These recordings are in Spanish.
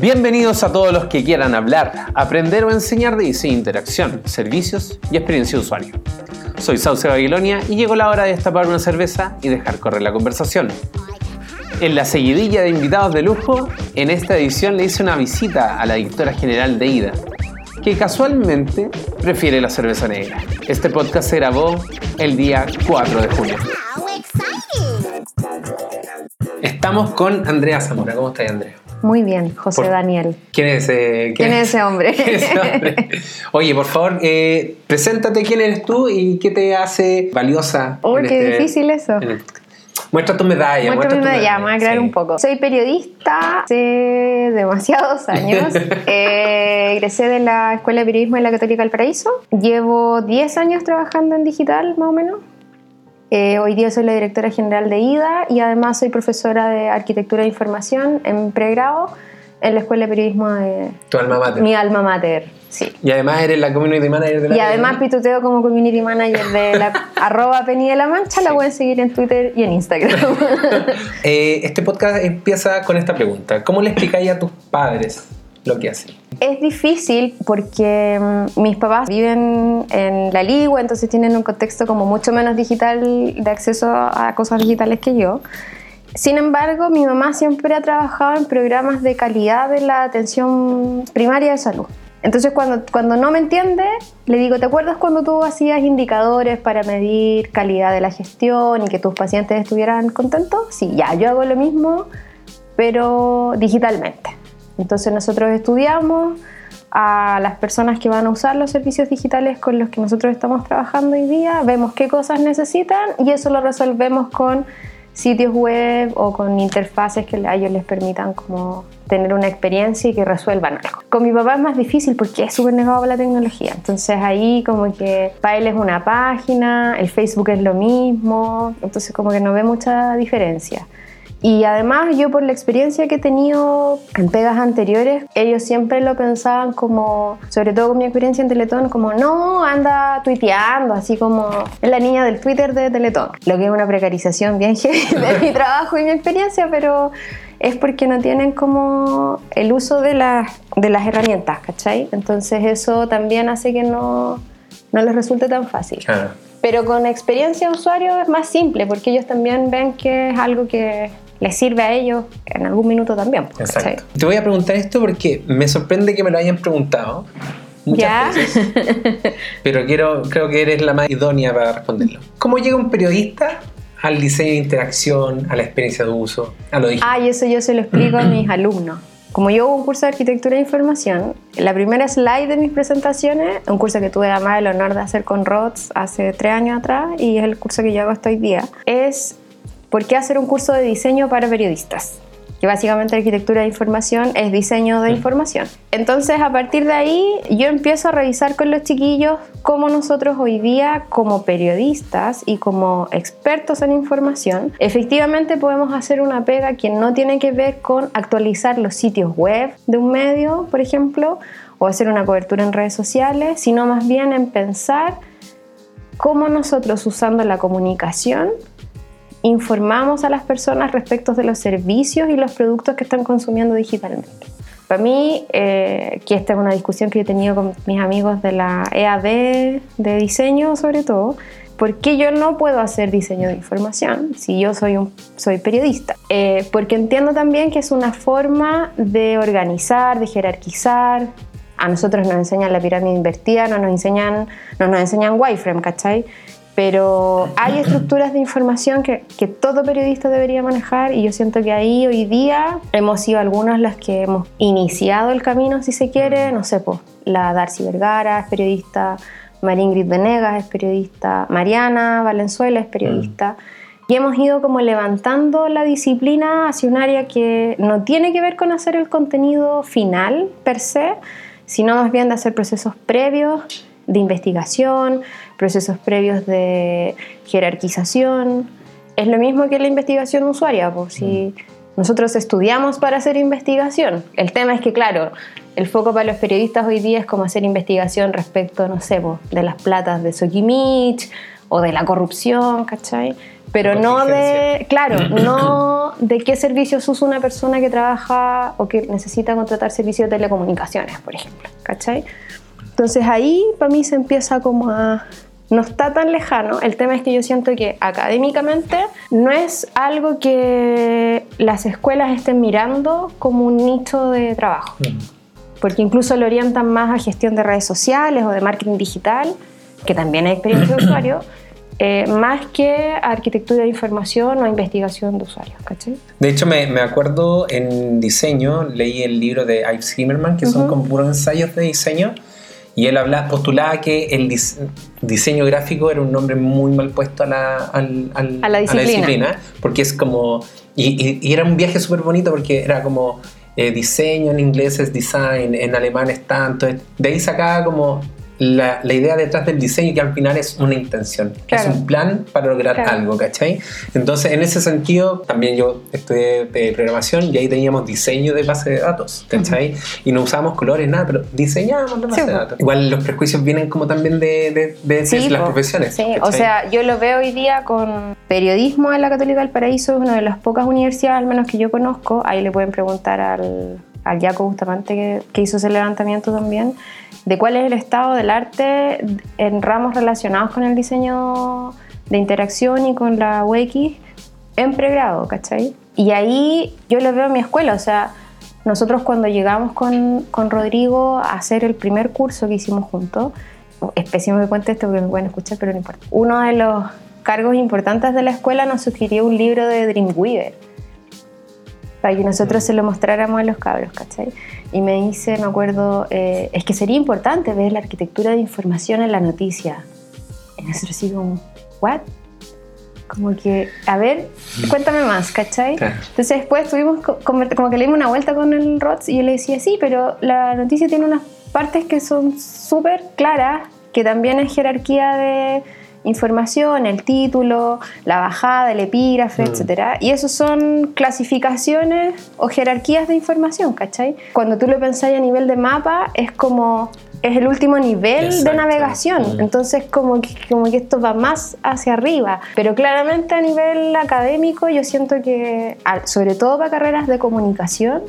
Bienvenidos a todos los que quieran hablar, aprender o enseñar de diseño, interacción, servicios y experiencia de usuario. Soy Sauce Babilonia y llegó la hora de destapar una cerveza y dejar correr la conversación. En la seguidilla de invitados de lujo, en esta edición le hice una visita a la directora general de IDA, que casualmente prefiere la cerveza negra. Este podcast se grabó el día 4 de junio. Estamos con Andrea Zamora. ¿Cómo estás, Andrea? Muy bien, José Por- Daniel. ¿Quién es, eh, ¿Quién es ese hombre? quién es ese hombre? Oye, por favor, eh, preséntate quién eres tú y qué te hace valiosa. Uy, en qué este- difícil eso. Muestra tu medalla. Muestra mi tu medalla, me voy a aclarar sí. un poco. Soy periodista hace demasiados años. Eh, egresé de la Escuela de Periodismo de la Católica del Paraíso. Llevo 10 años trabajando en digital, más o menos. Eh, hoy día soy la directora general de IDA y además soy profesora de Arquitectura de Información en pregrado en la Escuela de Periodismo de Tu alma mater. mi alma mater. Sí. Y además eres la community manager de la Y además pituteo como community manager de la arroba Penny de la Mancha, la pueden seguir en Twitter y en Instagram. Eh, este podcast empieza con esta pregunta. ¿Cómo le explicáis a tus padres lo que hacen? es difícil porque mm, mis papás viven en la Ligua, entonces tienen un contexto como mucho menos digital, de acceso a cosas digitales que yo. Sin embargo, mi mamá siempre ha trabajado en programas de calidad de la atención primaria de salud. Entonces, cuando, cuando no me entiende, le digo, ¿te acuerdas cuando tú hacías indicadores para medir calidad de la gestión y que tus pacientes estuvieran contentos? Sí, ya, yo hago lo mismo, pero digitalmente. Entonces, nosotros estudiamos a las personas que van a usar los servicios digitales con los que nosotros estamos trabajando hoy día, vemos qué cosas necesitan y eso lo resolvemos con sitios web o con interfaces que a ellos les permitan como tener una experiencia y que resuelvan algo. Con mi papá es más difícil porque es súper negado a la tecnología. Entonces ahí como que para él es una página, el Facebook es lo mismo, entonces como que no ve mucha diferencia. Y además yo por la experiencia que he tenido en pegas anteriores, ellos siempre lo pensaban como, sobre todo con mi experiencia en Teletón, como no, anda tuiteando, así como es la niña del Twitter de Teletón. Lo que es una precarización bien de mi trabajo y mi experiencia, pero es porque no tienen como el uso de, las de las herramientas, ¿cachai? Entonces eso también hace que no, no les resulte tan fácil. Pero con experiencia de usuario es más simple porque ellos también ven que es algo que les sirve a ellos en algún minuto también. ¿cachai? exacto. Te voy a preguntar esto porque me sorprende que me lo hayan preguntado. Muchas Ya. veces. Pero quiero, creo que eres la más idónea para responderlo. ¿Cómo llega un periodista al diseño de interacción, a la experiencia de uso, a lo digital? Ah, y eso yo se lo explico a mis alumnos. Como yo hago un curso de arquitectura de información, la primera slide de mis presentaciones, un curso que tuve además el honor de hacer con Rods hace tres años atrás y es el curso que yo hago hasta hoy día, es ¿por qué hacer un curso de diseño para periodistas? Que básicamente arquitectura de información es diseño de información. Entonces, a partir de ahí, yo empiezo a revisar con los chiquillos cómo nosotros hoy día, como periodistas y como expertos en información, efectivamente podemos hacer una pega que no tiene que ver con actualizar los sitios web de un medio, por ejemplo, o hacer una cobertura en redes sociales, sino más bien en pensar cómo nosotros usando la comunicación informamos a las personas respecto de los servicios y los productos que están consumiendo digitalmente. Para mí, eh, que esta es una discusión que he tenido con mis amigos de la EAD de diseño sobre todo, ¿por qué yo no puedo hacer diseño de información si yo soy, un, soy periodista? Eh, porque entiendo también que es una forma de organizar, de jerarquizar. A nosotros nos enseñan la pirámide invertida, no nos enseñan, no nos enseñan wireframe, ¿cachai? Pero hay estructuras de información que, que, todo periodista debería manejar y yo siento que ahí hoy día hemos sido algunas las que hemos iniciado el camino, si se quiere, no sé, pues la Darcy Vergara es periodista, María Ingrid Venegas es periodista, Mariana Valenzuela es periodista. Y hemos ido como levantando la disciplina hacia un área que no tiene que ver con hacer el contenido final per se, sino más bien de hacer procesos previos de investigación, procesos previos de jerarquización. Es lo mismo que la investigación usuaria, pues si nosotros estudiamos para hacer investigación. El tema es que, claro, el foco para los periodistas hoy día es como hacer investigación respecto, no sé, pues, de las platas de Sokimich o de la corrupción, ¿cachai? pero no de, claro, no de qué servicios usa una persona que trabaja o que necesita contratar servicios de telecomunicaciones, por ejemplo, ¿cachai? Entonces ahí para mí se empieza como a... No está tan lejano, el tema es que yo siento que académicamente no es algo que las escuelas estén mirando como un nicho de trabajo. Porque incluso lo orientan más a gestión de redes sociales o de marketing digital, que también hay experiencia de usuario, eh, más que arquitectura de información o investigación de usuarios, ¿cachai? De hecho, me, me acuerdo en diseño, leí el libro de Ives Zimmerman, que son como puros ensayos de diseño, y él habla, postulaba que el dis- diseño gráfico era un nombre muy mal puesto a la, al- al- A la disciplina. porque es como... Y, y- y era un viaje súper bonito porque era como eh, diseño en inglés es design, en alemán es tanto. De ahí sacaba como la, la idea detrás del diseño que al final es una intención, Claro. es un plan para lograr Claro. algo, ¿cachai? Entonces, en ese sentido, también yo estudié de programación y ahí teníamos diseño de base de datos, ¿cachai? Y no usábamos colores, nada, pero diseñábamos la base Sí, de datos. Igual los prejuicios vienen como también de, de, de- de las profesiones. Sí, o ¿cachai? sea, yo lo veo hoy día con periodismo en la Católica del Paraíso, es una de las pocas universidades, al menos que yo conozco, ahí le pueden preguntar al, al Jaco Bustamante que, que hizo ese levantamiento también, de cuál es el estado del arte en ramos relacionados con el diseño de interacción y con la UX en pregrado, ¿cachai? Y ahí yo lo veo en mi escuela, o sea, nosotros cuando llegamos con, con Rodrigo a hacer el primer curso que hicimos juntos, es pésimo que cuente esto porque me pueden escuchar, pero no importa. Uno de los cargos importantes de la escuela nos sugirió un libro de Dreamweaver para que nosotros se lo mostráramos a los cabros, ¿cachai? Y me dice, me acuerdo, eh, es que sería importante ver la arquitectura de información en la noticia. Y nosotros así como, ¿what? Como que, a ver, cuéntame más, ¿cachai? Claro. Entonces después tuvimos co- como, como que le dimos una vuelta con el ROTS y yo le decía, sí, pero la noticia tiene unas partes que son súper claras, que también es jerarquía de información, el título, la bajada, el epígrafe, Mm. etcétera. Y eso son clasificaciones o jerarquías de información, ¿cachai? Cuando tú lo pensás a nivel de mapa, es como... Es el último nivel Exacto. de navegación. Mm. Entonces, como que, como que esto va más hacia arriba. Pero claramente a nivel académico, yo siento que, sobre todo para carreras de comunicación,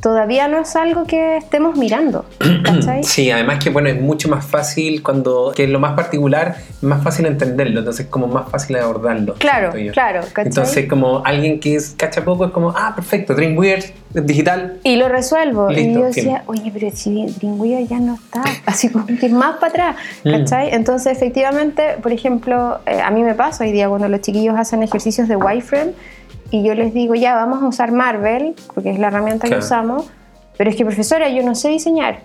todavía no es algo que estemos mirando. ¿Cachai? Sí, además que bueno, es mucho más fácil cuando, que es lo más particular, más fácil entenderlo, entonces es como más fácil abordarlo. Claro, yo. claro, ¿cachai? Entonces como alguien que es cacha poco es como, ah, perfecto, Dreamweaver, digital. y lo resuelvo. y Listo, yo fin. decía, oye, pero si Dreamweaver ya no está, así como que más para atrás, Mm. ¿cachai? Entonces, efectivamente, por ejemplo, eh, a mí me pasa hoy día cuando los chiquillos hacen ejercicios de wireframe y yo les digo, ya, vamos a usar Marvel, porque es la herramienta Claro. que usamos, pero es que, profesora, yo no sé diseñar.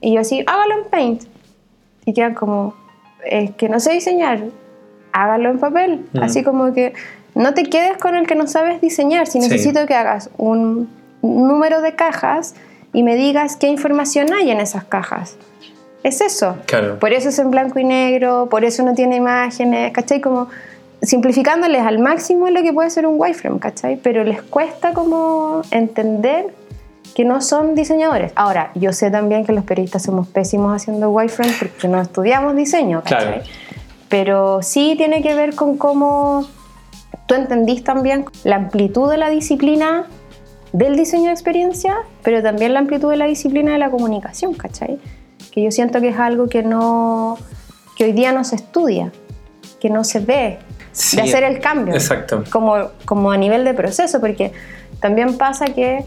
Y yo así, hágalo en Paint. Y quedan como, es que no sé diseñar, hágalo en papel. Mm. Así como que no te quedes con el que no sabes diseñar. Si Sí. necesito que hagas un número de cajas y me digas qué información hay en esas cajas. Es eso. Claro. Por eso es en blanco y negro, por eso no tiene imágenes, ¿cachai? Como simplificándoles al máximo lo que puede ser un wireframe, ¿cachai? Pero les cuesta como entender que no son diseñadores. Ahora, yo sé también que los periodistas somos pésimos haciendo wireframe porque no estudiamos diseño, ¿cachai? Claro. Pero sí tiene que ver con cómo tú entendís también la amplitud de la disciplina del diseño de experiencia, pero también la amplitud de la disciplina de la comunicación, ¿cachai? Que yo siento que es algo que no que hoy día no se estudia, que no se ve, Sí, de hacer el cambio Exacto. como, como a nivel de proceso, porque también pasa que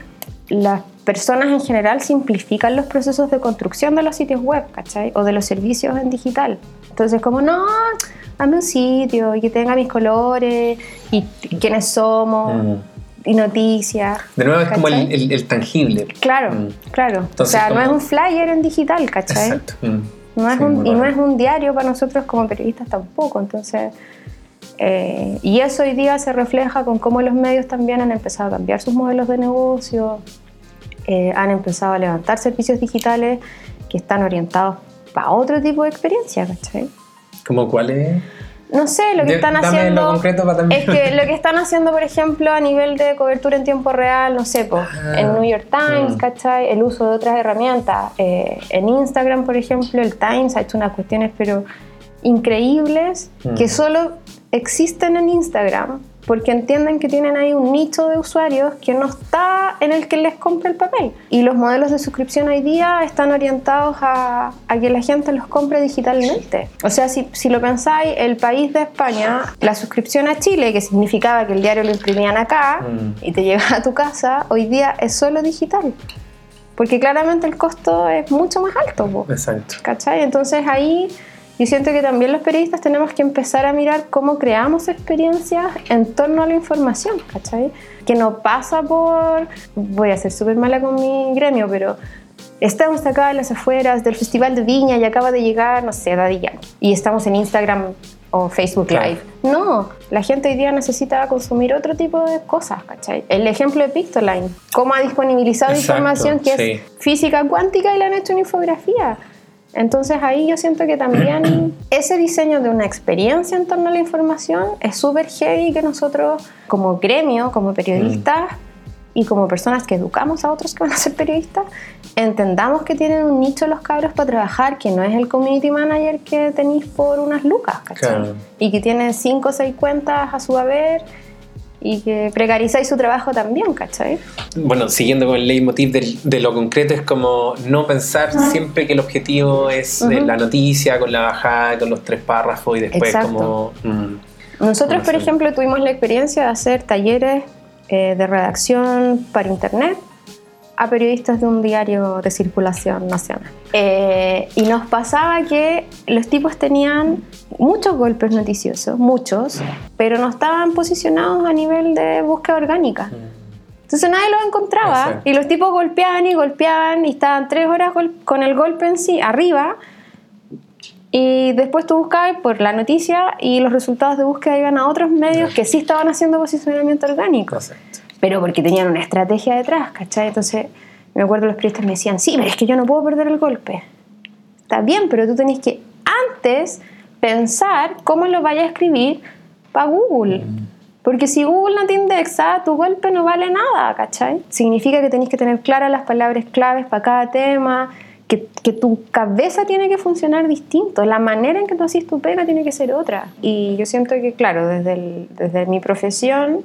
las personas en general simplifican los procesos de construcción de los sitios web, ¿cachai? O de los servicios en digital. Entonces, como, no, dame un sitio y que tenga mis colores y quiénes somos Mm. y noticias. De nuevo es como el, ¿cachai? el- el tangible. Claro, Mm. claro. o Entonces, sea, no es un flyer en digital, ¿cachai? Exacto. Mm. No es Sí, un- y no es un diario para nosotros como periodistas tampoco. Entonces, eh, y eso hoy día se refleja con cómo los medios también han empezado a cambiar sus modelos de negocio, eh, han empezado a levantar servicios digitales que están orientados para otro tipo de experiencia, ¿cachai? ¿Cómo cuál es? No sé, lo que De- están haciendo. concreto para Es que lo que están haciendo, por ejemplo, a nivel de cobertura en tiempo real, no sé, po, Ah, en New York Times, mm. ¿cachai? El uso de otras herramientas. Eh, en Instagram, por ejemplo, el Times ha hecho unas cuestiones, pero increíbles, Mm. que solo existen en Instagram porque entienden que tienen ahí un nicho de usuarios que no está en el que les compre el papel. Y los modelos de suscripción hoy día están orientados a, a que la gente los compre digitalmente. O sea, si, si, lo pensáis, el país de España, la suscripción a Chile, que significaba que el diario lo imprimían acá mm. y te llegaba a tu casa, hoy día es solo digital. Porque claramente el costo es mucho más alto. Exacto. ¿Cachai? Entonces ahí yo siento que también los periodistas tenemos que empezar a mirar cómo creamos experiencias en torno a la información, ¿cachai? Que no pasa por, voy a ser súper mala con mi gremio, pero estamos acá en las afueras del Festival de Viña y acaba de llegar, no sé, Daddy Yankee, y estamos en Instagram o Facebook Live. No, la gente hoy día necesita consumir otro tipo de cosas, ¿cachai? El ejemplo de Pictoline, cómo ha disponibilizado información que es física cuántica y le han hecho una infografía. Entonces ahí yo siento que también ese diseño de una experiencia en torno a la información es súper heavy que nosotros como gremio, como periodistas y como personas que educamos a otros que van a ser periodistas, entendamos que tienen un nicho los cabros para trabajar, que no es el community manager que tenéis por unas lucas, ¿cachai? Y que tiene cinco o seis cuentas a su haber y que precarizáis su trabajo también, ¿cachai? Bueno, siguiendo con el leitmotiv de, de lo concreto, es como no pensar siempre que el objetivo es la noticia con la bajada, con los tres párrafos y después como... Mm, Nosotros, por ejemplo, tuvimos la experiencia de hacer talleres eh, de redacción para internet a periodistas de un diario de circulación nacional. Eh, y nos pasaba que los tipos tenían muchos golpes noticiosos, muchos, pero no estaban posicionados a nivel de búsqueda orgánica. Entonces nadie los encontraba y los tipos golpeaban y golpeaban y estaban tres horas con el golpe en sí arriba. Y después tú buscabas por la noticia y los resultados de búsqueda iban a otros medios que sí estaban haciendo posicionamiento orgánico pero porque tenían una estrategia detrás, ¿cachai? Entonces, me acuerdo los periodistas me decían, sí, pero es que yo no puedo perder el golpe. Está bien, pero tú tenés que antes pensar cómo lo vaya a escribir para Google. Porque si Google no te indexa, tu golpe no vale nada, ¿cachai? Significa que tenés que tener claras las palabras claves para cada tema, que, que, tu cabeza tiene que funcionar distinto, la manera en que tú haces tu pega tiene que ser otra. Y yo siento que, claro, desde, desde mi profesión,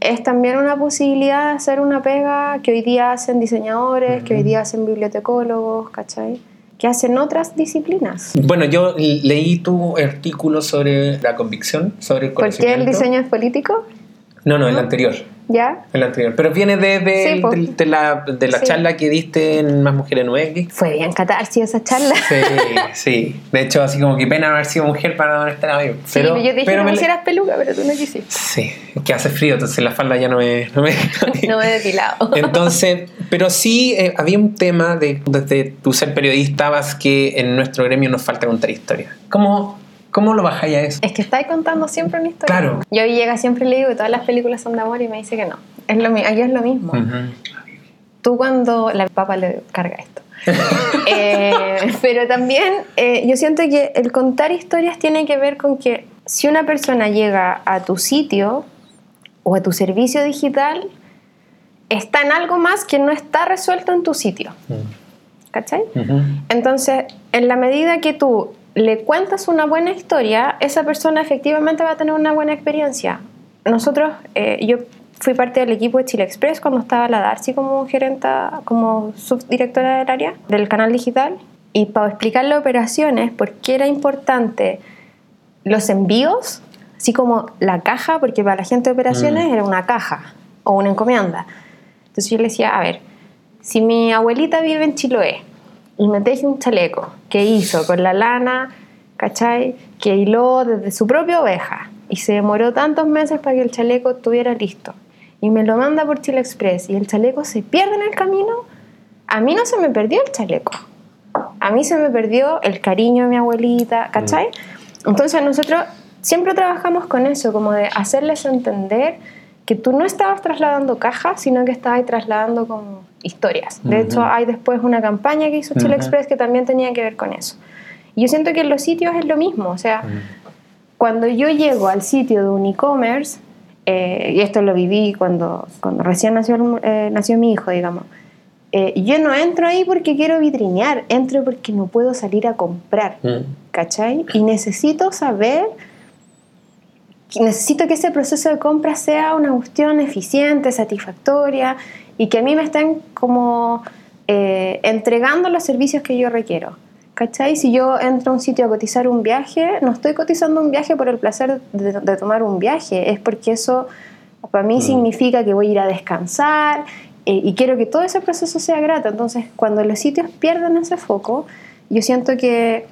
es también una posibilidad de hacer una pega que hoy día hacen diseñadores, que hoy día hacen bibliotecólogos, ¿cachai? Que hacen otras disciplinas. Bueno, yo leí tu artículo sobre la convicción, sobre el ¿Por qué el diseño es político? No, no, el anterior. ¿Ya? El anterior. Pero viene de, de, de, la, de la charla que diste en Más Mujeres en UX. Fue bien catarsis esa charla. Sí, sí. De hecho, así como que pena haber sido mujer para no estar ahí. Pero, sí, yo dije que me pusieras peluca, pero tú no quisiste. Sí, que hace frío, entonces la falda ya no me... No me, no me he depilado. Entonces, pero sí eh, había un tema de, desde tu ser periodista, que en nuestro gremio nos falta contar historia. ¿Cómo ¿Cómo lo bajáis a eso? Es que estáis contando siempre una historia. Claro. Yo llega siempre le digo que todas las películas son de amor y me dice que no. Es lo, aquí es lo mismo. Tú cuando la papa le carga esto. Eh, pero también eh, yo siento que el contar historias tiene que ver con que si una persona llega a tu sitio o a tu servicio digital, está en algo más que no está resuelto en tu sitio. Mm. ¿Cachai? Entonces, en la medida que tú le cuentas una buena historia, esa persona efectivamente va a tener una buena experiencia. Nosotros, eh, yo fui parte del equipo de Chile Express cuando estaba la Darcy como gerenta, como subdirectora del área del canal digital. Y para explicarle operaciones, por qué era importante los envíos, así como la caja, porque para la gente de operaciones mm. era una caja o una encomienda. Entonces yo le decía, a ver, si mi abuelita vive en Chiloé y me teje un chaleco que hizo con la lana, ¿cachai? Que hiló desde su propia oveja y se demoró tantos meses para que el chaleco estuviera listo. Y me lo manda por Chile Express y el chaleco se pierde en el camino. A mí no se me perdió el chaleco. A mí se me perdió el cariño de mi abuelita, ¿cachai? Mm. Entonces nosotros siempre trabajamos con eso, como de hacerles entender que tú no estabas trasladando cajas, sino que estabas trasladando como historias. De hecho, hay después una campaña que hizo Chile Express que también tenía que ver con eso. Y yo siento que en los sitios es lo mismo, o sea, cuando yo llego al sitio de un e-commerce, eh, y esto lo viví cuando, cuando recién nació, eh, nació mi hijo, digamos, eh, yo no entro ahí porque quiero vitrinear, entro porque no puedo salir a comprar, ¿cachai? Y necesito saber necesito que ese proceso de compra sea una cuestión eficiente, satisfactoria y que a mí me estén como eh, entregando los servicios que yo requiero. ¿Cachai? Si yo entro a un sitio a cotizar un viaje, no estoy cotizando un viaje por el placer de, de tomar un viaje, es porque eso para mí Mm. significa que voy a ir a descansar eh, y quiero que todo ese proceso sea grato. Entonces, cuando los sitios pierden ese foco, yo siento que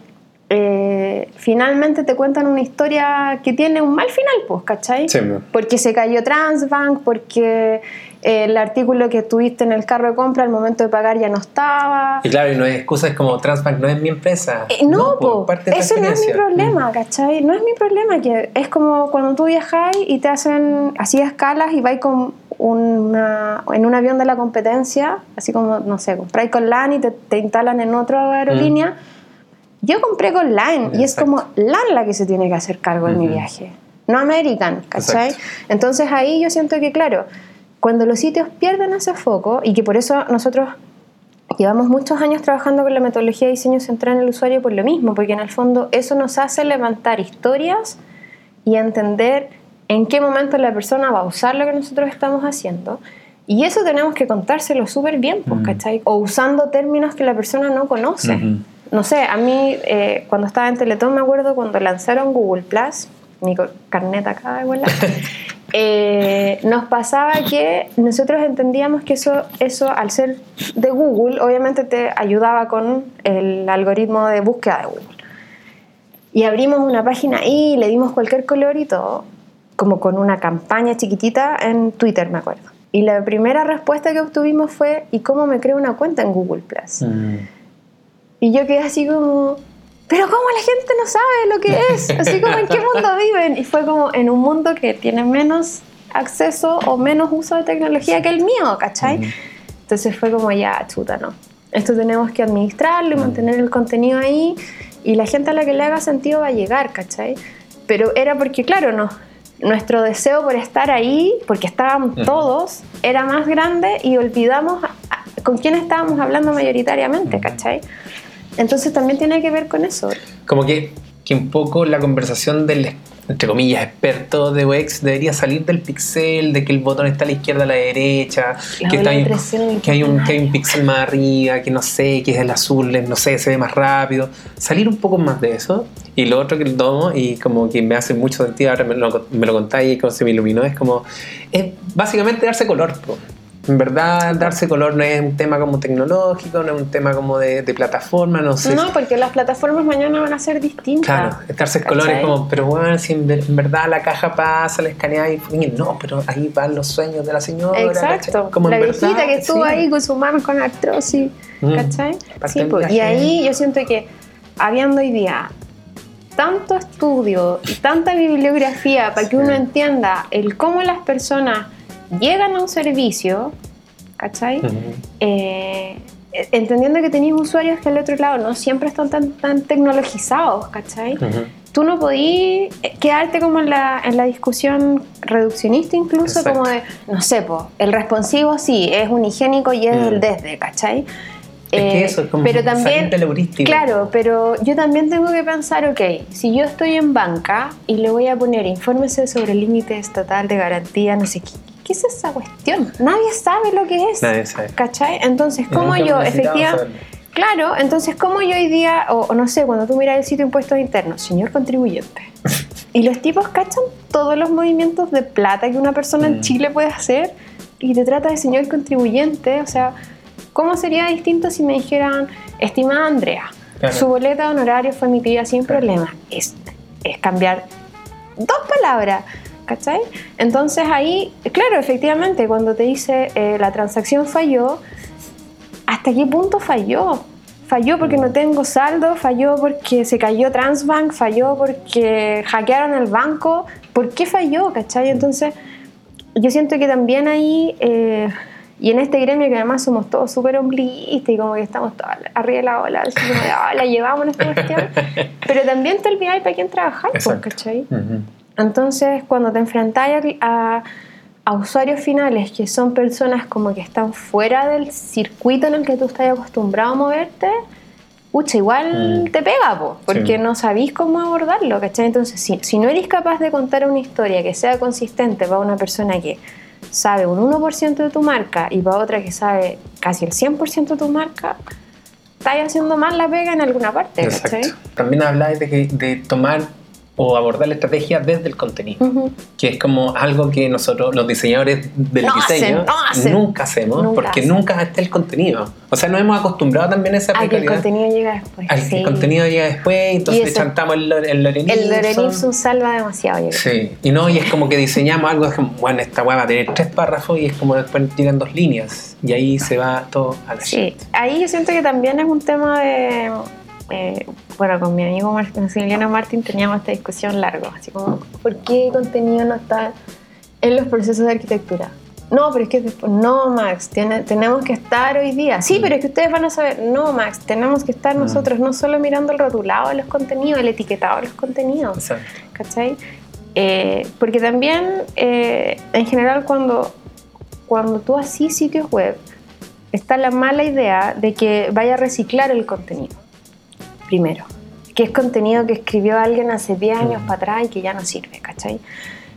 eh, finalmente te cuentan una historia que tiene un mal final, pues, ¿cachai? Sí, mo. Porque se cayó Transbank, porque eh, el artículo que tuviste en el carro de compra al momento de pagar ya no estaba. Y claro, y no es excusa, es como Transbank no es mi empresa. Eh, no, po, po, parte de eso no es mi problema, ¿cachai? No es mi problema, que es como cuando tú viajas y te hacen así escalas y vais con una, en un avión de la competencia, así como, no sé, compráis con LAN y te, te instalan en otra aerolínea. Yo compré con LAN y es Exacto. como LAN la que se tiene que hacer cargo de mi Ujú. viaje, no American, ¿cachai? Exacto. Entonces ahí yo siento que, claro, cuando los sitios pierden ese foco y que por eso nosotros Llevamos muchos años trabajando con la metodología de diseño centrado en el usuario por lo mismo, porque en el fondo eso nos hace levantar historias y entender en qué momento la persona va a usar lo que nosotros estamos haciendo. Y eso tenemos que contárselo súper bien, pues, Mm. ¿cachai? O usando términos que la persona no conoce. No sé, a mí eh, cuando estaba en Teletón me acuerdo cuando lanzaron Google Plus, mi co- carnet acá de volar, eh, nos pasaba que nosotros entendíamos que eso, eso al ser de Google, obviamente te ayudaba con el algoritmo de búsqueda de Google. Y abrimos una página ahí, le dimos cualquier color y todo, como con una campaña chiquitita en Twitter, me acuerdo. Y la primera respuesta que obtuvimos fue, ¿y cómo me creo una cuenta en Google Plus? Mm. Y yo quedé así como, pero ¿cómo la gente no sabe lo que es? Así como, ¿en qué mundo viven? Y fue como en un mundo que tiene menos acceso o menos uso de tecnología que el mío, ¿cachai? Ujú. Entonces fue como, ya, chuta, no. Esto tenemos que administrarlo y mantener el contenido ahí y la gente a la que le haga sentido va a llegar, ¿cachai? Pero era porque, claro, no. Nuestro deseo por estar ahí, porque estábamos Ujú. todos, era más grande y olvidamos con quién estábamos hablando mayoritariamente, ¿cachai? Entonces también tiene que ver con eso. Como que, que un poco la conversación del, entre comillas, experto de UX debería salir del pixel, de que el botón está a la izquierda, a la derecha, La que, de hay, que, hay un, que hay un pixel más arriba, que no sé, que es el azul, no sé, se ve más rápido. Salir un poco más de eso. Y lo otro que tomo, y como que me hace mucho sentido, ahora me lo, me lo contáis y como se me iluminó, es como, es básicamente darse color. po. En verdad, darse color no es un tema como tecnológico, no es un tema como de, de plataforma, no sé. No, porque las plataformas mañana van a ser distintas. Claro, darse colores ¿Cachai? como, pero bueno, si en, en verdad la caja pasa, la escanea y no, pero ahí van los sueños de la señora. Exacto. Como la viejita verdad, que estuvo sí. ahí con su mano con artrosis, Mm. ¿cachai? Sí, pues, y ahí yo siento que habiendo hoy día tanto estudio y tanta bibliografía para que Sí. uno entienda el cómo las personas llegan a un servicio, ¿cachai? Ujú. Eh, entendiendo que tenéis usuarios que al otro lado no siempre están tan, tan tecnologizados, ¿cachai? Ujú. tú no podías quedarte como en la, en la discusión reduccionista incluso, Exacto. como de, no sé, po, el responsivo sí, es un higiénico y es Mm. el desde, ¿cachai? Es que Eh, eso es como pero también, claro, pero yo también tengo que pensar, ok, si yo estoy en banca y le voy a poner infórmese sobre el límite estatal de garantía, no sé qué, ¿qué es esa cuestión? Nadie sabe lo que es. Nadie sabe. ¿Cachai? Entonces, ¿cómo Nunca yo, efectivamente. Claro, entonces, ¿cómo yo hoy día, o, o no sé, cuando tú miras el sitio de impuestos internos, señor contribuyente, y los tipos cachan todos los movimientos de plata que una persona en Mm. Chile puede hacer y te trata de señor contribuyente, o sea, ¿cómo sería distinto si me dijeran, estimada Andrea, Claro. su boleta de honorario fue emitida sin Claro. problema? Es, es cambiar dos palabras. ¿Cachai? Entonces ahí, claro, efectivamente, cuando te dice eh, la transacción falló, ¿hasta qué punto falló? Falló porque no tengo saldo, falló porque se cayó Transbank, falló porque hackearon el banco. ¿Por qué falló? ¿Cachai? Entonces, yo siento que también ahí, eh, y en este gremio que además somos todos súper ombliguistas y como que estamos todos arriba de la ola, así como de, "Ah, la llevamos en esta cuestión, pero también te olvidas para quién trabajar, pues. ¿cachai? Ujú. Entonces, cuando te enfrentas a, a usuarios finales que son personas como que están fuera del circuito en el que tú estás acostumbrado a moverte, pucha, igual Mm. te pega, po, porque Sí. no sabís cómo abordarlo, ¿cachai? Entonces, si, si no eres capaz de contar una historia que sea consistente para una persona que sabe un 1% de tu marca y para otra que sabe casi el 100% de tu marca, estás haciendo mal la pega en alguna parte, ¿cachai? Exacto. También habláis de, que- de tomar o abordar la estrategia desde el contenido, que es como algo que nosotros, los diseñadores del No diseño, hacen, no hacen. nunca hacemos, Nunca porque hacen. nunca está el contenido. O sea, nos hemos acostumbrado también a esa A que el precariedad. contenido llega después. Al que sí. el contenido llega después, entonces Y le eso- chantamos el, el Loren El Loren salva demasiado, yo. Sí, y no, y es como que diseñamos algo, es como, bueno, esta weá va a tener tres párrafos y es como después llegan dos líneas y ahí se va todo a la Sí, ahí yo siento que también es un tema de. Eh, bueno, con mi amigo Martín, Emiliano Martín teníamos esta discusión largo, así como, ¿por qué el contenido no está en los procesos de arquitectura? No, pero es que después, no, Max, tiene- tenemos que estar hoy día. Sí, pero es que ustedes van a saber, no, Max, tenemos que estar Mm. nosotros no solo mirando el rotulado de los contenidos, el etiquetado de los contenidos. Exacto. ¿cachai? Eh, porque también, eh, en general, cuando, cuando tú haces sitios web, está la mala idea de que vaya a reciclar el contenido, primero. Que es contenido que escribió alguien hace 10 años Mm. para atrás y que ya no sirve, ¿cachai?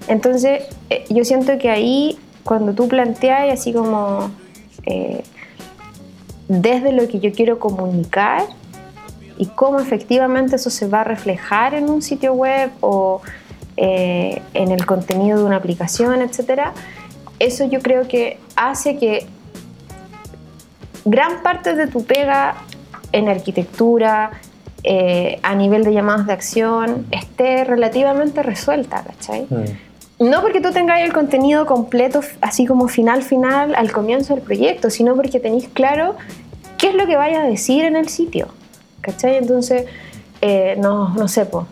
Entonces, eh, yo siento que ahí, cuando tú planteas así como eh, desde lo que yo quiero comunicar y cómo efectivamente eso se va a reflejar en un sitio web o eh, en el contenido de una aplicación, etcétera, eso yo creo que hace que gran parte de tu pega en arquitectura, eh, a nivel de llamadas de acción, esté relativamente resuelta, ¿cachai? Mm. No porque tú tengas el contenido completo, así como final, final, al comienzo del proyecto, sino porque tenéis claro qué es lo que vaya a decir en el sitio. ¿Cachai? Entonces, eh, no, no sé, po.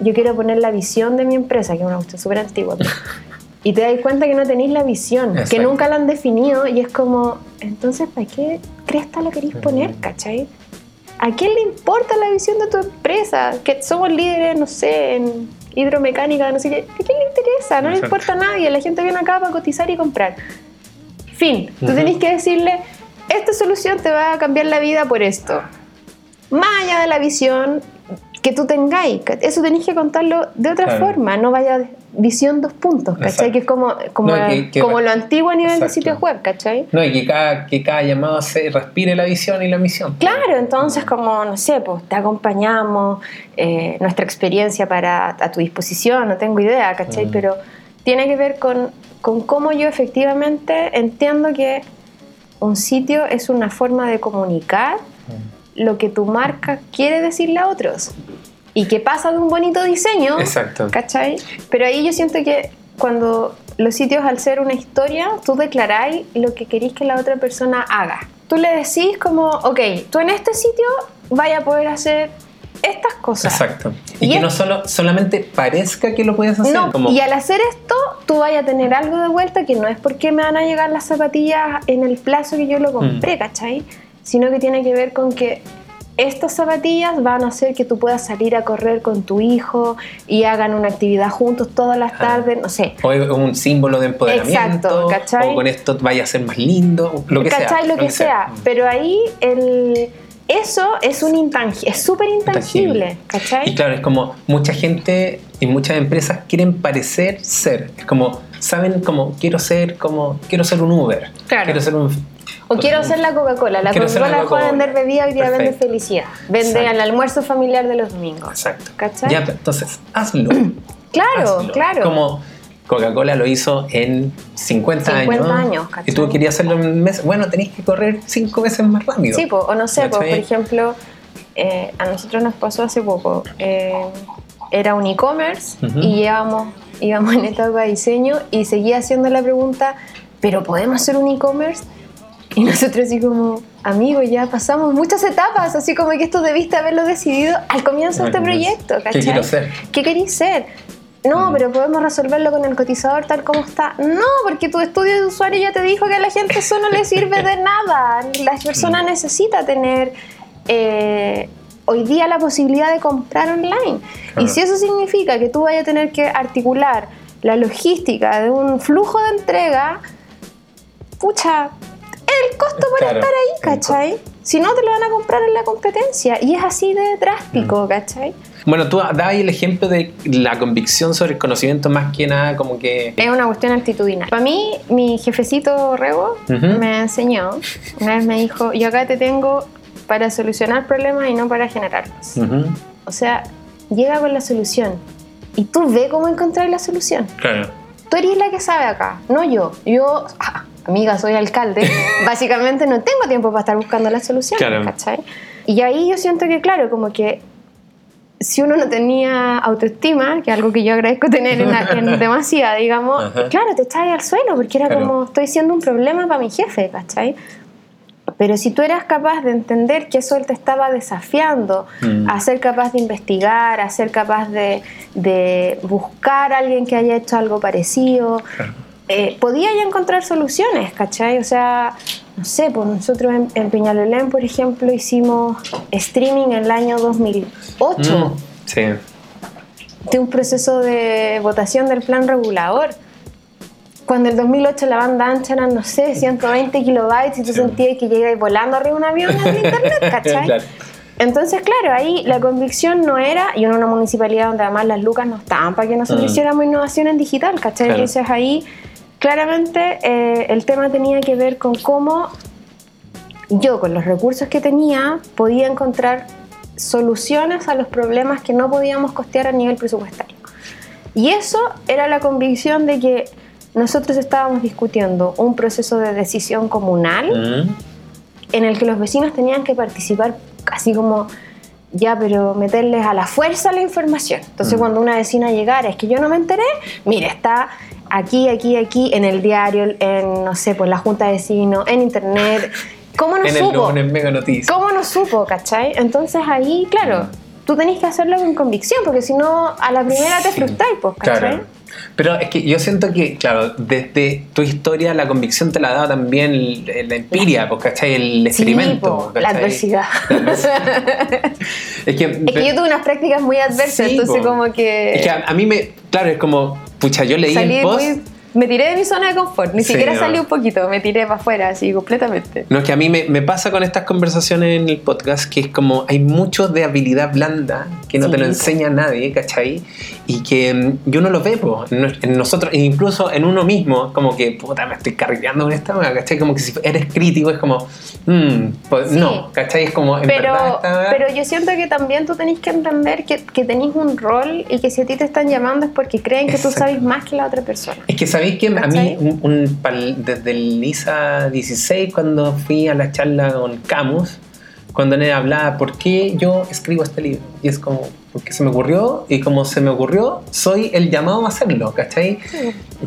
yo quiero poner la visión de mi empresa, que es una cuestión súper antigua, y te das cuenta que no tenéis la visión, que Exacto. nunca la han definido, y es como, entonces, ¿para qué cresta la queréis poner? ¿Cachai? ¿A quién le importa la visión de tu empresa? Que somos líderes, no sé, en hidromecánica, no sé qué. ¿A quién le interesa? No le importa a nadie. La gente viene acá para cotizar y comprar. Fin. Tú tenés que decirle, esta solución te va a cambiar la vida por esto. Más allá de la visión que tú tengáis. ¿ca- Eso tenés que contarlo de otra Claro. forma. No vaya visión dos puntos, ¿cachai? Exacto. Que es como, como, No, que- que- como lo antiguo a nivel de sitios web, ¿cachai? No, y que cada, que cada llamado se respire la visión y la misión. Claro, entonces como, no sé, pues te acompañamos, eh, nuestra experiencia para a tu disposición, no tengo idea, ¿cachai? Mm. Pero tiene que ver con, con cómo yo efectivamente entiendo que un sitio es una forma de comunicar lo que tu marca quiere decirle a otros y que pasa de un bonito diseño, Exacto. ¿cachai? Pero ahí yo siento que cuando los sitios al ser una historia, tú declaráis lo que querís que la otra persona haga. Tú le decís como, ok, tú en este sitio vaya a poder hacer estas cosas. Exacto. Y, Y que es- no solo solamente parezca que lo puedes hacer, No, como y al hacer esto, tú vayas a tener algo de vuelta que no es porque me van a llegar las zapatillas en el plazo que yo lo compré, ¿cachai? Sino que tiene que ver con que estas zapatillas van a hacer que tú puedas salir a correr con tu hijo y hagan una actividad juntos todas las tardes, no sé. o es un símbolo de empoderamiento, Exacto, ¿cachai? o con esto vaya a ser más lindo, lo que ¿Cachai? sea. Lo que sea. Pero ahí el, eso es un intangible, es súper intangible, ¿cachai? Y claro, es como mucha gente y muchas empresas quieren parecer ser. Es como, saben, como quiero ser, como quiero ser un Uber. Claro. Quiero ser un. O quiero ser la Coca-Cola. La Coca-Cola dejó de vender bebida, hoy día vende felicidad. Vende Exacto. el almuerzo familiar de los domingos. Exacto. ¿Cachai? Ya, entonces, hazlo. Claro, Hazlo. claro. Como Coca-Cola lo hizo en 50, 50 años. años, ¿cachai? Y tú querías hacerlo en un mes. Bueno, tenéis que correr cinco veces más rápido. Sí, po, o no sé, po, por ejemplo, eh, a nosotros nos pasó hace poco. eh, era un e-commerce y íbamos, íbamos en etapa de diseño y seguía haciendo la pregunta, ¿pero podemos hacer un e-commerce? Y nosotros así como, amigo, ya pasamos muchas etapas, así como que esto debiste haberlo decidido al comienzo de este proyecto, ¿Qué ¿cachai? quiero ser? ¿Qué queréis ser? No, Mm. pero podemos resolverlo con el cotizador tal como está. No, porque tu estudio de usuario ya te dijo que a la gente eso no le sirve de nada. La persona Mm. necesita tener eh, hoy día la posibilidad de comprar online. Claro. Y si eso significa que tú vayas a tener que articular la logística de un flujo de entrega, pucha, el costo por Claro, estar ahí. ¿cachai? Si no, te lo van a comprar en la competencia. Y es así de drástico, ¿cachai? Bueno, tú dabas el ejemplo de la convicción sobre el conocimiento más que nada como que... Es una cuestión altitudinal. Para mí, mi jefecito Rego Ujú. me enseñó, una vez me dijo, yo acá te tengo para solucionar problemas y no para generarlos. Ujú, O sea, llega con la solución y tú ve cómo encontrar la solución. Claro. Tú eres la que sabe acá, no yo. Yo, ah, amiga, soy alcalde. Básicamente no tengo tiempo para estar buscando la solución, Claro. ¿cachai? Y ahí yo siento que, claro, como que si uno no tenía autoestima, que es algo que yo agradezco tener en, la- en demasiada, digamos, Ajá. claro, te echabas al suelo porque era Claro. como, estoy siendo un problema para mi jefe, ¿cachai? Pero si tú eras capaz de entender que eso te estaba desafiando Mm. a ser capaz de investigar, a ser capaz de, de buscar a alguien que haya hecho algo parecido. Eh, podía ya encontrar soluciones, ¿cachai? O sea, no sé, pues nosotros en, en Peñalolén, por ejemplo, hicimos streaming en el año 2008 Mm, sí. de un proceso de votación del plan regulador. Cuando en el 2008 la banda ancha eran, no sé, 120 kilobytes y tú Sí. sentías que llegabas volando arriba de un avión en internet, ¿cachai? Claro. Entonces, claro, ahí la convicción no era, y en una municipalidad donde además las lucas no estaban para que nosotros Mm. hiciéramos innovación en digital, ¿cachai? Claro. Entonces ahí claramente eh, el tema tenía que ver con cómo yo con los recursos que tenía podía encontrar soluciones a los problemas que no podíamos costear a nivel presupuestario. Y eso era la convicción de que nosotros estábamos discutiendo un proceso de decisión comunal Mm, en el que los vecinos tenían que participar casi como ya, pero meterles a la fuerza la información. Entonces, Mm. cuando una vecina llegara, es que yo no me enteré, mire, está aquí, aquí, aquí, en el diario, en, no sé, pues la junta de vecinos, en internet. ¿Cómo no en el supo? lunes Mega Noticias. ¿Cómo no supo, cachai? Entonces ahí, claro, tú tenés que hacerlo con convicción, porque si no, a la primera te frustráis, pues, ¿cachai? Claro. Pero es que yo siento que, claro, desde tu historia la convicción te la daba también el- la empiria, pues, ¿cachai? El Sí, experimento. po, la adversidad. Es que, Es que yo tuve unas prácticas muy adversas, Sí, entonces po. como que... es que a, a mí me, claro, es como, pucha, yo leí salí el post. muy- me tiré de mi zona de confort, ni Sí, siquiera no. salí un poquito, me tiré para afuera, así completamente. No, es que a mí me, me pasa con estas conversaciones en el podcast que es como hay mucho de habilidad blanda que no Sí, te lo enseña nadie, ¿cachai? Y que mm, yo no lo ve, po, en, nos- en nosotros, e incluso en uno mismo, como que, puta, me estoy cargando con esta ¿cachai? Como que si eres crítico es como, mm, pues, Sí. no, ¿cachai? Es como, en verdad, Pero, weá- pero yo siento que también tú tenés que entender que, que tenés un rol y que si a ti te están llamando es porque creen que tú Exacto. sabes más que la otra persona. Es que sabéis que a mí, un, un desde el ISA 16, cuando fui a la charla con Camus, cuando él hablaba, ¿por qué yo escribo este libro? Y es como, porque se me ocurrió, y como se me ocurrió, soy el llamado a hacerlo, ¿cachai?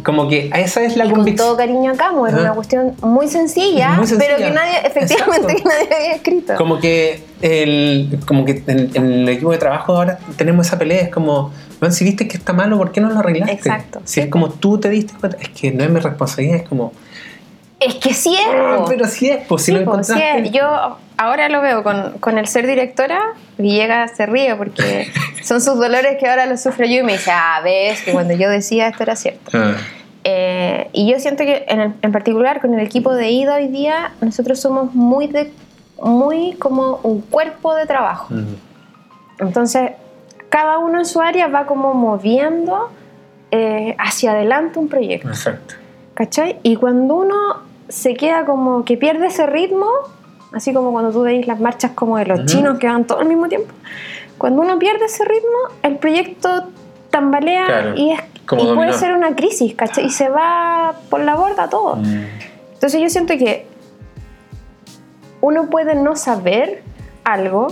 Como que esa es la y con todo cariño acá, es Ajá. una cuestión muy sencilla, Muy sencilla. pero que nadie, efectivamente, Exacto. que nadie había escrito. Como que, el, como que en, en el equipo de trabajo ahora tenemos esa pelea, es como, "Man, si viste que está malo, ¿por qué no lo arreglaste? Exacto. Si es como tú te diste cuenta, es que no es mi responsabilidad, es como, Es que sí es. "Ah, pero si es, pues si Sí, lo sí encontraste. es. Yo ahora lo veo con, con el ser directora, Villegas se ríe porque son sus dolores que ahora los sufro yo y me dice, ah, ves que cuando yo decía esto era cierto. Ah. Eh, y yo siento que en, el- en particular con el equipo de IDA hoy día, nosotros somos muy, de, muy como un cuerpo de trabajo. Mm. Entonces, cada uno en su área va como moviendo eh, hacia adelante un proyecto. Exacto. ¿Cachai? Y cuando uno se queda como que pierde ese ritmo, así como cuando tú veis las marchas como de los chinos que van todo al mismo tiempo, cuando uno pierde ese ritmo, el proyecto tambalea Claro, y, es, como y puede ser una crisis, ¿cachai? Y se va por la borda todo. Mm. Entonces yo siento que uno puede no saber algo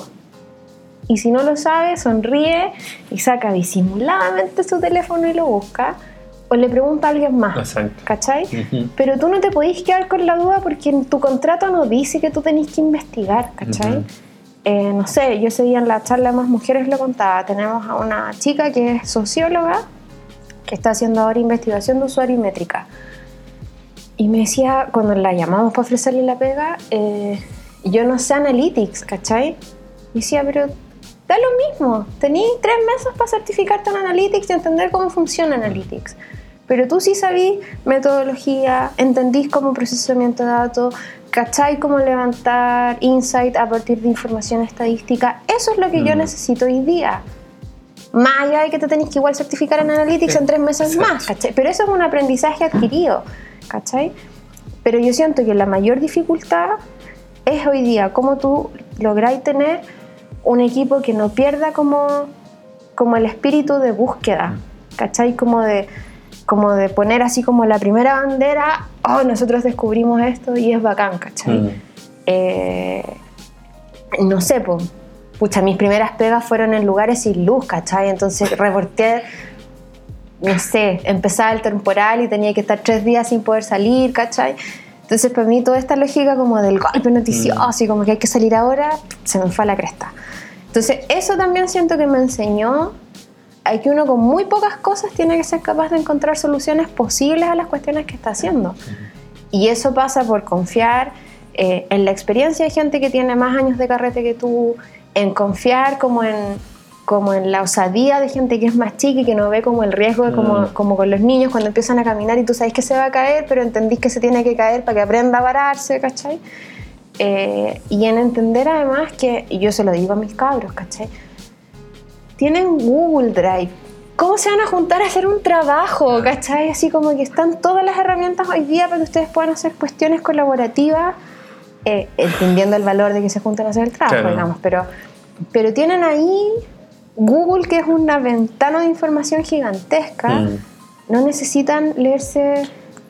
y si no lo sabe, sonríe y saca disimuladamente su teléfono y lo busca o le pregunta a alguien más. Exacto. ¿Cachai? Ujú. Pero tú no te podís quedar con la duda porque en tu contrato no dice que tú tenés que investigar, ¿cachai? Ujú. Eh, no sé, yo ese día en la charla Más Mujeres lo contaba. Tenemos a una chica que es socióloga que está haciendo ahora investigación de usuario y métrica. Y me decía, cuando la llamamos para ofrecerle la pega, eh, yo no sé analytics, ¿cachai? Y decía, pero da lo mismo. Tenéis tres meses para certificarte en analytics y entender cómo funciona analytics. Pero tú sí sabís metodología, entendís cómo procesamiento de datos, ¿cachai? Cómo levantar insight a partir de información estadística. Eso es lo que yo Mm. necesito hoy día. Más allá de que te tenés que igual certificar en Analytics en tres meses Exacto. más, ¿cachai? Pero eso es un aprendizaje adquirido, ¿cachai? Pero yo siento que la mayor dificultad es hoy día cómo tú lográis tener un equipo que no pierda como, como el espíritu de búsqueda, ¿cachai? Como de, como de poner así como la primera bandera, oh, nosotros descubrimos esto y es bacán, ¿cachai? Mm. Eh, no sé, pues, pucha, mis primeras pegas fueron en lugares sin luz, ¿cachai? Entonces reporté, no sé, empezaba el temporal y tenía que estar tres días sin poder salir, ¿cachai? Entonces para mí toda esta lógica como del golpe noticioso y como que hay que salir ahora, se me fue a la cresta. Entonces eso también siento que me enseñó a que uno con muy pocas cosas tiene que ser capaz de encontrar soluciones posibles a las cuestiones que está haciendo. Y eso pasa por confiar eh, en la experiencia de gente que tiene más años de carrete que tú, en confiar como en, como en la osadía de gente que es más chica y que no ve como el riesgo, de como, Mm. como con los niños cuando empiezan a caminar y tú sabes que se va a caer, pero entendís que se tiene que caer para que aprenda a pararse, ¿cachai? Eh, y en entender además que, y yo se lo digo a mis cabros, ¿cachai? Tienen Google Drive. ¿Cómo se van a juntar a hacer un trabajo? ¿Cachai? Así como que están todas las herramientas hoy día para que ustedes puedan hacer cuestiones colaborativas, eh, entendiendo el valor de que se junten a hacer el trabajo, Claro. digamos. Pero, pero tienen ahí Google, que es una ventana de información gigantesca. Mm. No necesitan leerse,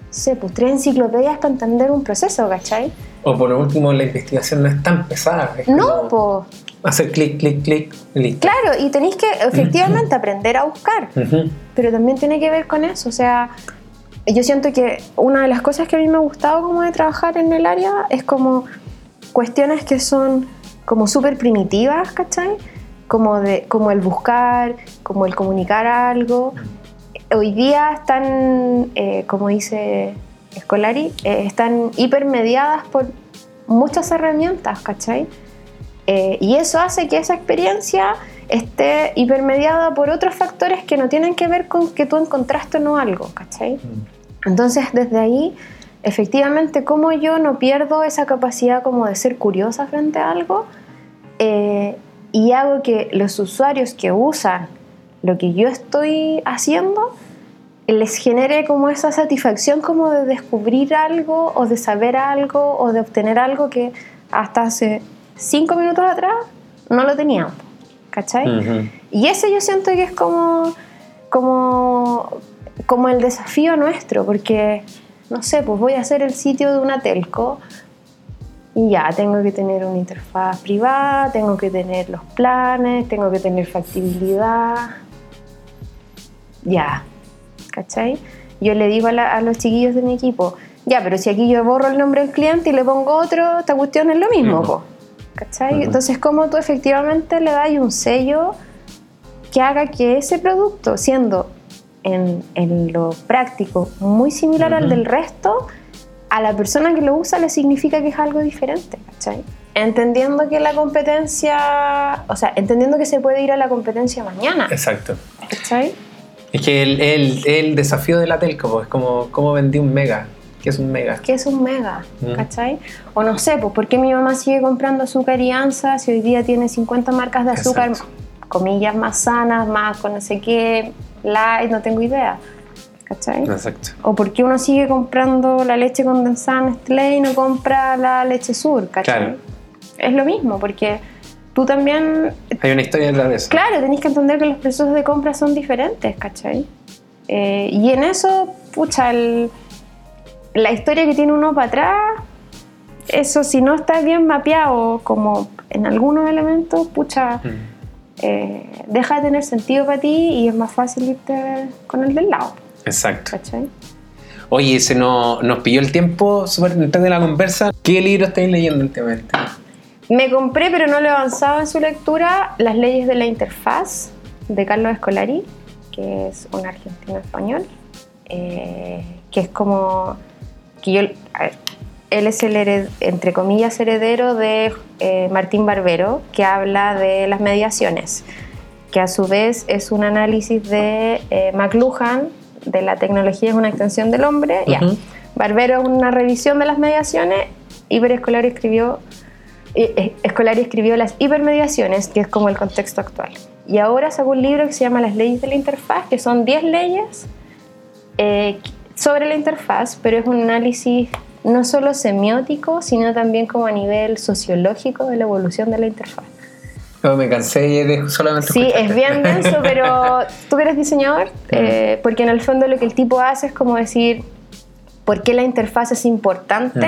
sé, pues tres enciclopedias para entender un proceso, ¿cachai? O por último, la investigación no es tan pesada. es No, como pues. Hacer clic, clic, clic, listo. Claro, y tenéis que efectivamente aprender a buscar, Ujú. pero también tiene que ver con eso. O sea, yo siento que una de las cosas que a mí me ha gustado como de trabajar en el área es como cuestiones que son como súper primitivas, ¿cachai? Como, de, como el buscar, como el comunicar algo. Hoy día están, eh, como dice Scolari, eh, están hipermediadas por muchas herramientas, ¿cachai? Eh, y eso hace que esa experiencia esté hipermediada por otros factores que no tienen que ver con que tú encontraste o no algo, ¿cachai? Entonces, desde ahí, efectivamente, como yo no pierdo esa capacidad como de ser curiosa frente a algo eh, y hago que los usuarios que usan lo que yo estoy haciendo les genere como esa satisfacción como de descubrir algo o de saber algo o de obtener algo que hasta hace cinco minutos atrás no lo teníamos, ¿cachai? Ujú. Y ese yo siento que es como, como, como el desafío nuestro, porque, no sé, pues voy a hacer el sitio de una telco y ya, tengo que tener una interfaz privada, tengo que tener los planes, tengo que tener factibilidad. Ya, ¿cachai? Yo le digo a, la- a los chiquillos de mi equipo, ya, pero si aquí yo borro el nombre del cliente y le pongo otro, esta cuestión es lo mismo, Ujú. po. ¿Cachai? Ujú. Entonces, ¿cómo tú efectivamente le das un sello que haga que ese producto, siendo en, en lo práctico muy similar al Ujú. del resto, a la persona que lo usa le significa que es algo diferente, ¿cachai? Entendiendo que la competencia, o sea, entendiendo que se puede ir a la competencia mañana, Exacto. ¿cachai? Es que el, el- el desafío de la telco pues, es como cómo vendí un mega. ¿Qué es un mega? que es un mega, Mm. ¿cachai? O no sé, pues ¿por qué mi mamá sigue comprando azúcar y ansa si hoy día tiene 50 marcas de azúcar, Exacto. comillas, más sanas, más con no sé qué, light, no tengo idea, ¿cachai? Exacto. O por qué uno sigue comprando la leche condensada Nestlé y no compra la leche sur, ¿cachai? Claro. Es lo mismo, porque tú también Hay una historia detrás de eso. Claro, tenéis que entender que los procesos de compra son diferentes, ¿cachai? Eh, y en eso, pucha, el- la historia que tiene uno para atrás, eso si no está bien mapeado como en algunos elementos, pucha, Mm. eh, deja de tener sentido para ti y es más fácil irte con el del lado, Exacto. ¿cachai? Oye, se nos, nos pilló el tiempo súper de la conversa. ¿Qué libro estáis leyendo últimamente? Me compré, pero no lo he avanzado en su lectura, Las leyes de la interfaz de Carlos Escolari, que es un argentino español, eh, que es como que yo, él es el hered- entre comillas heredero de eh, Martín Barbero, que habla de las mediaciones, que a su vez es un análisis de eh, McLuhan, de la tecnología es una extensión del hombre. ya. Ujú. Barbero es una revisión de las mediaciones Hiperescolari escribió, eh, eh, Escolari escribió las hipermediaciones, que es como el contexto actual. Y ahora sacó un libro que se llama Las leyes de la interfaz, que son 10 leyes eh, sobre la interfaz, pero es un análisis no solo semiótico, sino también como a nivel sociológico de la evolución de la interfaz. No, me cansé de solamente Sí, escucharte. es bien denso, pero tú que eres diseñador, eh, porque en el fondo lo que el tipo hace es como decir por qué la interfaz es importante,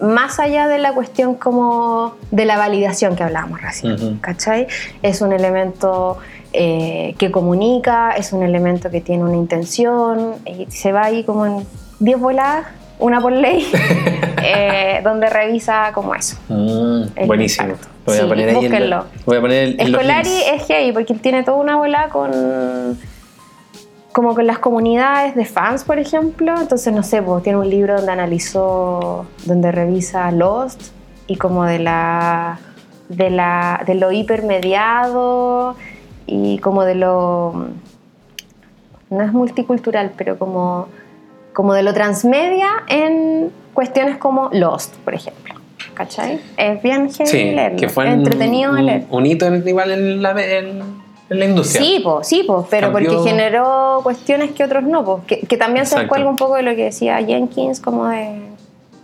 Ujú. más allá de la cuestión como de la validación que hablábamos recién, Ujú. ¿cachai? Es un elemento eh, que comunica, es un elemento que tiene una intención, y se va ahí como en 10 voladas, una por ley, eh, donde revisa como eso. Mm, buenísimo. Lo voy a Sí, ahí. en búsquenlo. la- voy a poner el- Escolari es heavy porque tiene toda una bola con como con las comunidades de fans, por ejemplo. Entonces, no sé, pues, tiene un libro donde analizó, donde revisa Lost y como de la de la de lo hipermediado y como de lo no es multicultural, pero como como de lo transmedia en cuestiones como Lost, por ejemplo. ¿Cachai? Es bien Sí, leerlo, que fue es un- entretenido un, leer. un hito en- igual en la, en, en la industria. Sí, po, sí, po, pero Cambió- porque generó cuestiones que otros no, po, que, que también se cuelga un poco de lo que decía Jenkins, como de,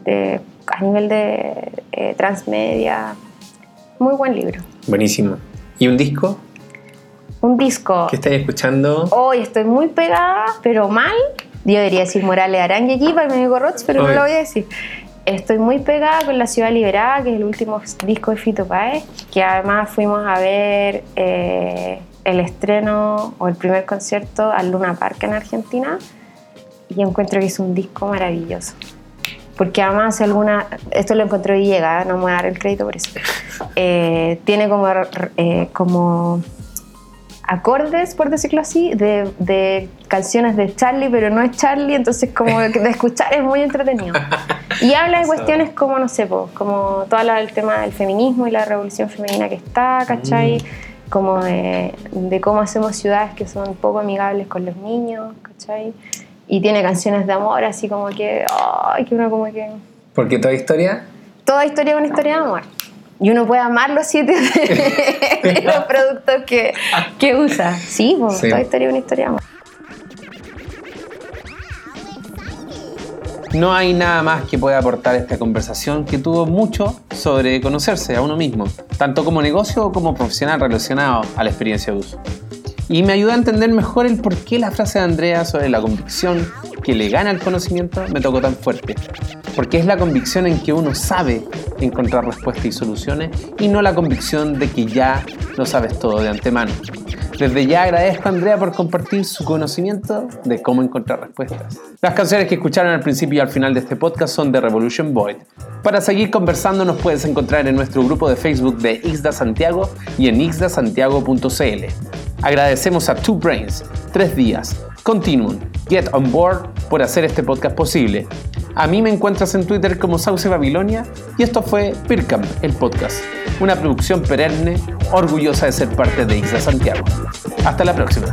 de- a nivel de eh, transmedia. Muy buen libro. Buenísimo. ¿Y un disco Un disco. que estáis escuchando? Hoy estoy muy pegada, pero mal. Yo debería decir Morales Arangue aquí para mi amigo Rots, pero no lo voy a decir. Estoy muy pegada con La Ciudad Liberada, que es el último disco de Fito Páez, que además fuimos a ver eh, el estreno o el primer concierto al Luna Park en Argentina y encuentro que es un disco maravilloso. Porque además alguna, esto lo encontró y llega, no me voy a dar el crédito por eso. Eh, tiene como, eh, como acordes, por decirlo así, de, de canciones de Charlie, pero no es Charlie, entonces como de escuchar es muy entretenido. Y habla de cuestiones como, no sé, po, como todo el tema del feminismo y la revolución femenina que está, ¿cachai? Como de, de cómo hacemos ciudades que son poco amigables con los niños, ¿cachai? Y tiene canciones de amor, así como que, ay, que uno como que... Porque toda historia. Toda historia es una historia de amor. Y uno puede amar los siete de, de los productos que, que usa. Sí, pues, Sí. toda historia es una historia de amor. No hay nada más que pueda aportar esta conversación que tuvo mucho sobre conocerse a uno mismo, tanto como negocio como profesional relacionado a la experiencia de uso. Y me ayuda a entender mejor el por qué la frase de Andrea sobre la convicción que le gana el conocimiento me tocó tan fuerte. Porque es la convicción en que uno sabe encontrar respuestas y soluciones y no la convicción de que ya lo sabes todo de antemano. Desde ya agradezco a Andrea por compartir su conocimiento de cómo encontrar respuestas. Las canciones que escucharon al principio y al final de este podcast son de Revolution Void. Para seguir conversando nos puedes encontrar en nuestro grupo de Facebook de Ixda Santiago y en ixdasantiago.cl. Agradecemos a Two Brains, Tres Días, Continuum, Get On Board por hacer este podcast posible. A mí me encuentras en Twitter como Sauce Babilonia y esto fue Pircamp, el podcast, una producción perenne orgullosa de ser parte de Ixda Santiago. Hasta la próxima.